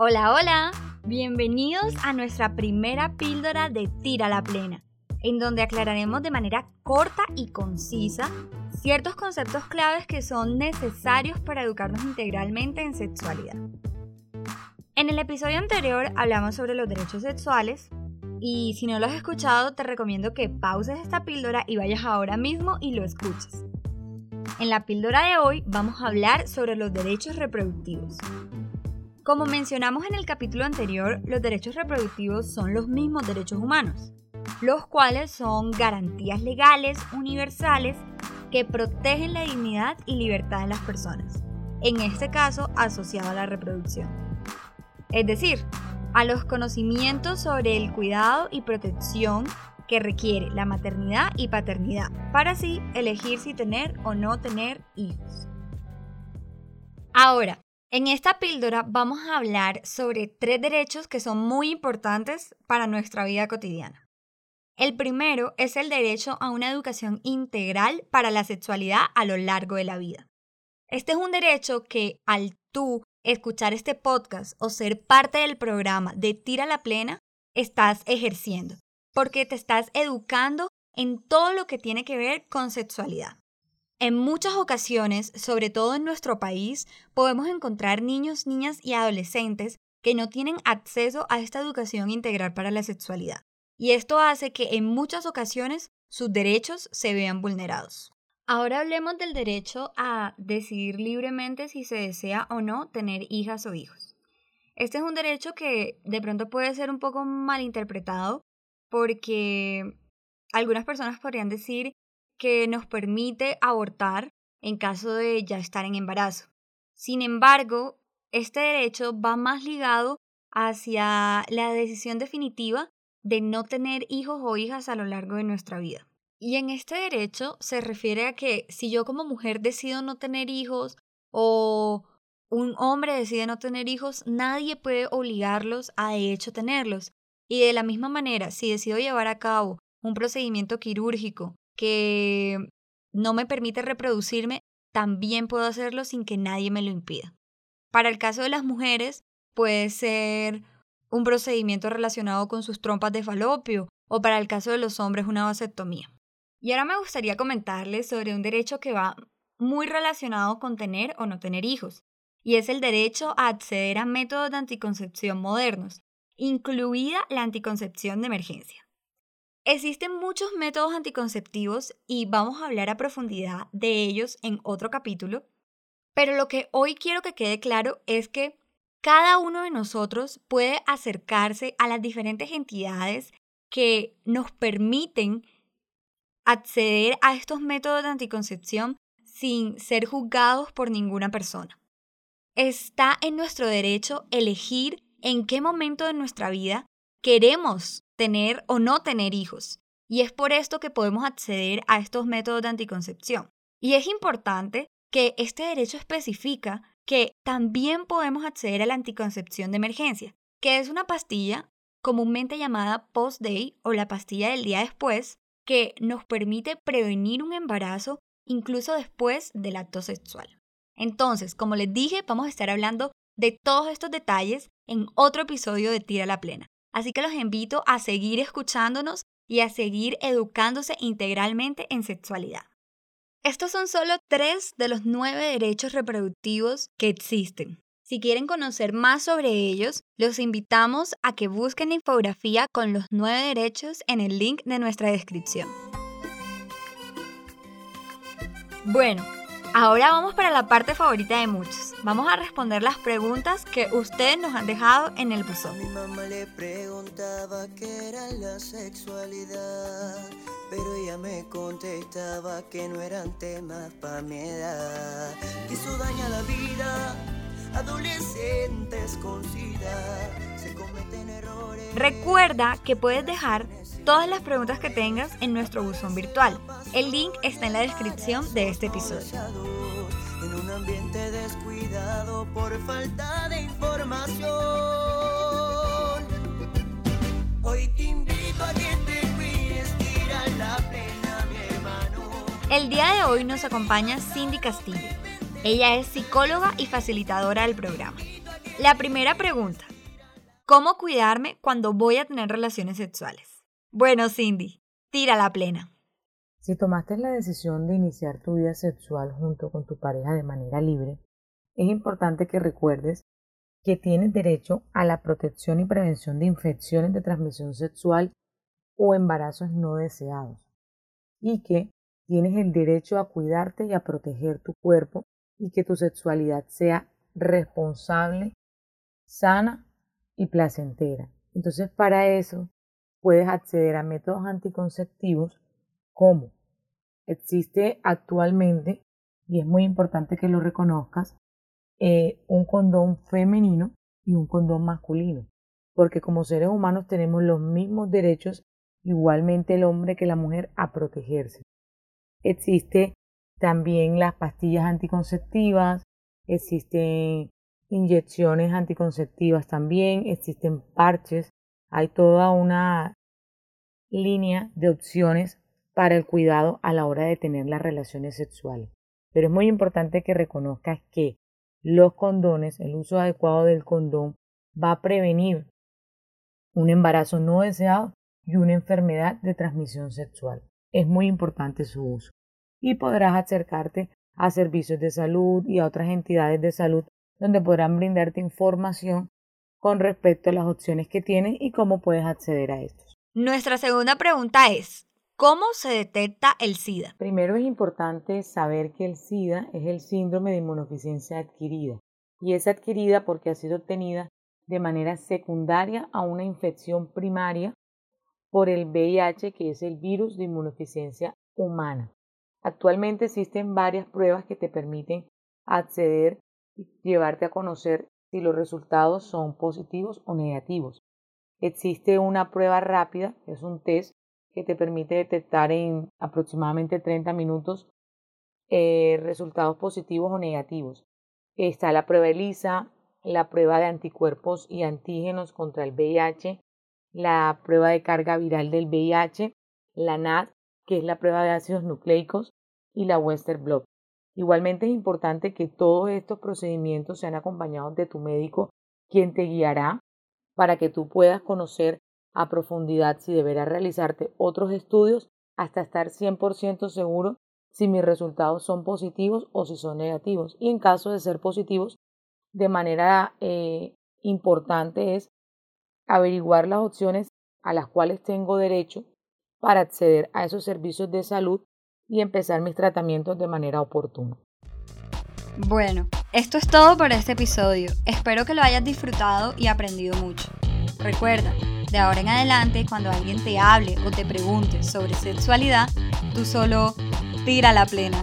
Hola, hola, bienvenidos a nuestra primera píldora de Tira la Plena, en donde aclararemos de manera corta y concisa ciertos conceptos claves que son necesarios para educarnos integralmente en sexualidad. En el episodio anterior hablamos sobre los derechos sexuales y si no lo has escuchado te recomiendo que pauses esta píldora y vayas ahora mismo y lo escuches. En la píldora de hoy vamos a hablar sobre los derechos reproductivos. Como mencionamos en el capítulo anterior, los derechos reproductivos son los mismos derechos humanos, los cuales son garantías legales universales que protegen la dignidad y libertad de las personas, en este caso asociado a la reproducción. Es decir, a los conocimientos sobre el cuidado y protección que requiere la maternidad y paternidad, para así elegir si tener o no tener hijos. Ahora, en esta píldora vamos a hablar sobre tres derechos que son muy importantes para nuestra vida cotidiana. El primero es el derecho a una educación integral para la sexualidad a lo largo de la vida. Este es un derecho que al tú escuchar este podcast o ser parte del programa de Tira la Plena, estás ejerciendo, porque te estás educando en todo lo que tiene que ver con sexualidad. En muchas ocasiones, sobre todo en nuestro país, podemos encontrar niños, niñas y adolescentes que no tienen acceso a esta educación integral para la sexualidad. Y esto hace que en muchas ocasiones sus derechos se vean vulnerados. Ahora hablemos del derecho a decidir libremente si se desea o no tener hijas o hijos. Este es un derecho que de pronto puede ser un poco malinterpretado porque algunas personas podrían decir que nos permite abortar en caso de ya estar en embarazo. Sin embargo, este derecho va más ligado hacia la decisión definitiva de no tener hijos o hijas a lo largo de nuestra vida. Y en este derecho se refiere a que si yo como mujer decido no tener hijos o un hombre decide no tener hijos, nadie puede obligarlos a de hecho tenerlos. Y de la misma manera, si decido llevar a cabo un procedimiento quirúrgico que no me permite reproducirme, también puedo hacerlo sin que nadie me lo impida. Para el caso de las mujeres, puede ser un procedimiento relacionado con sus trompas de falopio o para el caso de los hombres una vasectomía. Y ahora me gustaría comentarles sobre un derecho que va muy relacionado con tener o no tener hijos, y es el derecho a acceder a métodos de anticoncepción modernos, incluida la anticoncepción de emergencia. Existen muchos métodos anticonceptivos y vamos a hablar a profundidad de ellos en otro capítulo, pero lo que hoy quiero que quede claro es que cada uno de nosotros puede acercarse a las diferentes entidades que nos permiten acceder a estos métodos de anticoncepción sin ser juzgados por ninguna persona. Está en nuestro derecho elegir en qué momento de nuestra vida queremos tener o no tener hijos. Y es por esto que podemos acceder a estos métodos de anticoncepción. Y es importante que este derecho especifica que también podemos acceder a la anticoncepción de emergencia, que es una pastilla comúnmente llamada post-day o la pastilla del día después, que nos permite prevenir un embarazo incluso después del acto sexual. Entonces, como les dije, vamos a estar hablando de todos estos detalles en otro episodio de Tira la Plena. Así que los invito a seguir escuchándonos y a seguir educándose integralmente en sexualidad. Estos son solo tres de los nueve derechos reproductivos que existen. Si quieren conocer más sobre ellos, los invitamos a que busquen la infografía con los nueve derechos en el link de nuestra descripción. Bueno, Ahora vamos para la parte favorita de muchos. Vamos a responder las preguntas que ustedes nos han dejado en el buzón. Mi mamá le preguntaba qué era la sexualidad, pero ella me contestaba que no eran temas para mi edad. Que eso daña la vida, adolescentes con sida, se cometen errores. Recuerda que puedes dejar todas las preguntas que tengas en nuestro buzón virtual. El link está en la descripción de este episodio. En un ambiente descuidado por falta de información. Hoy te invito a que te cuides, tira la pena, mi hermano. El día de hoy nos acompaña Cindy Castillo. Ella es psicóloga y facilitadora del programa. La primera pregunta. ¿Cómo cuidarme cuando voy a tener relaciones sexuales? Bueno, Cindy, tira la plena. Si tomaste la decisión de iniciar tu vida sexual junto con tu pareja de manera libre, es importante que recuerdes que tienes derecho a la protección y prevención de infecciones de transmisión sexual o embarazos no deseados y que tienes el derecho a cuidarte y a proteger tu cuerpo y que tu sexualidad sea responsable, sana y placentera. Entonces para eso puedes acceder a métodos anticonceptivos como existe actualmente, y es muy importante que lo reconozcas, eh, un condón femenino y un condón masculino, porque como seres humanos tenemos los mismos derechos, igualmente el hombre que la mujer, a protegerse. Existe también las pastillas anticonceptivas, existen inyecciones anticonceptivas también, existen parches, hay toda una línea de opciones para el cuidado a la hora de tener las relaciones sexuales. Pero es muy importante que reconozcas que los condones, el uso adecuado del condón va a prevenir un embarazo no deseado y una enfermedad de transmisión sexual. Es muy importante su uso. Y podrás acercarte a servicios de salud y a otras entidades de salud donde podrán brindarte información con respecto a las opciones que tienes y cómo puedes acceder a estos. Nuestra segunda pregunta es, ¿Cómo se detecta el SIDA? Primero es importante saber que el SIDA es el síndrome de inmunodeficiencia adquirida y es adquirida porque ha sido obtenida de manera secundaria a una infección primaria por el VIH, que es el virus de inmunodeficiencia humana. Actualmente existen varias pruebas que te permiten acceder y llevarte a conocer si los resultados son positivos o negativos. Existe una prueba rápida, es un test que te permite detectar en aproximadamente 30 minutos eh, resultados positivos o negativos. Está la prueba ELISA, la prueba de anticuerpos y antígenos contra el VIH, la prueba de carga viral del VIH, la NAT, que es la prueba de ácidos nucleicos, y la Western Blot. Igualmente es importante que todos estos procedimientos sean acompañados de tu médico, quien te guiará para que tú puedas conocer a profundidad si deberá realizarte otros estudios hasta estar 100% seguro si mis resultados son positivos o si son negativos. Y en caso de ser positivos, de manera eh, importante es averiguar las opciones a las cuales tengo derecho para acceder a esos servicios de salud y empezar mis tratamientos de manera oportuna. Bueno, esto es todo por este episodio. Espero que lo hayas disfrutado y aprendido mucho. Recuerda, de ahora en adelante, cuando alguien te hable o te pregunte sobre sexualidad, tú solo tira la plena.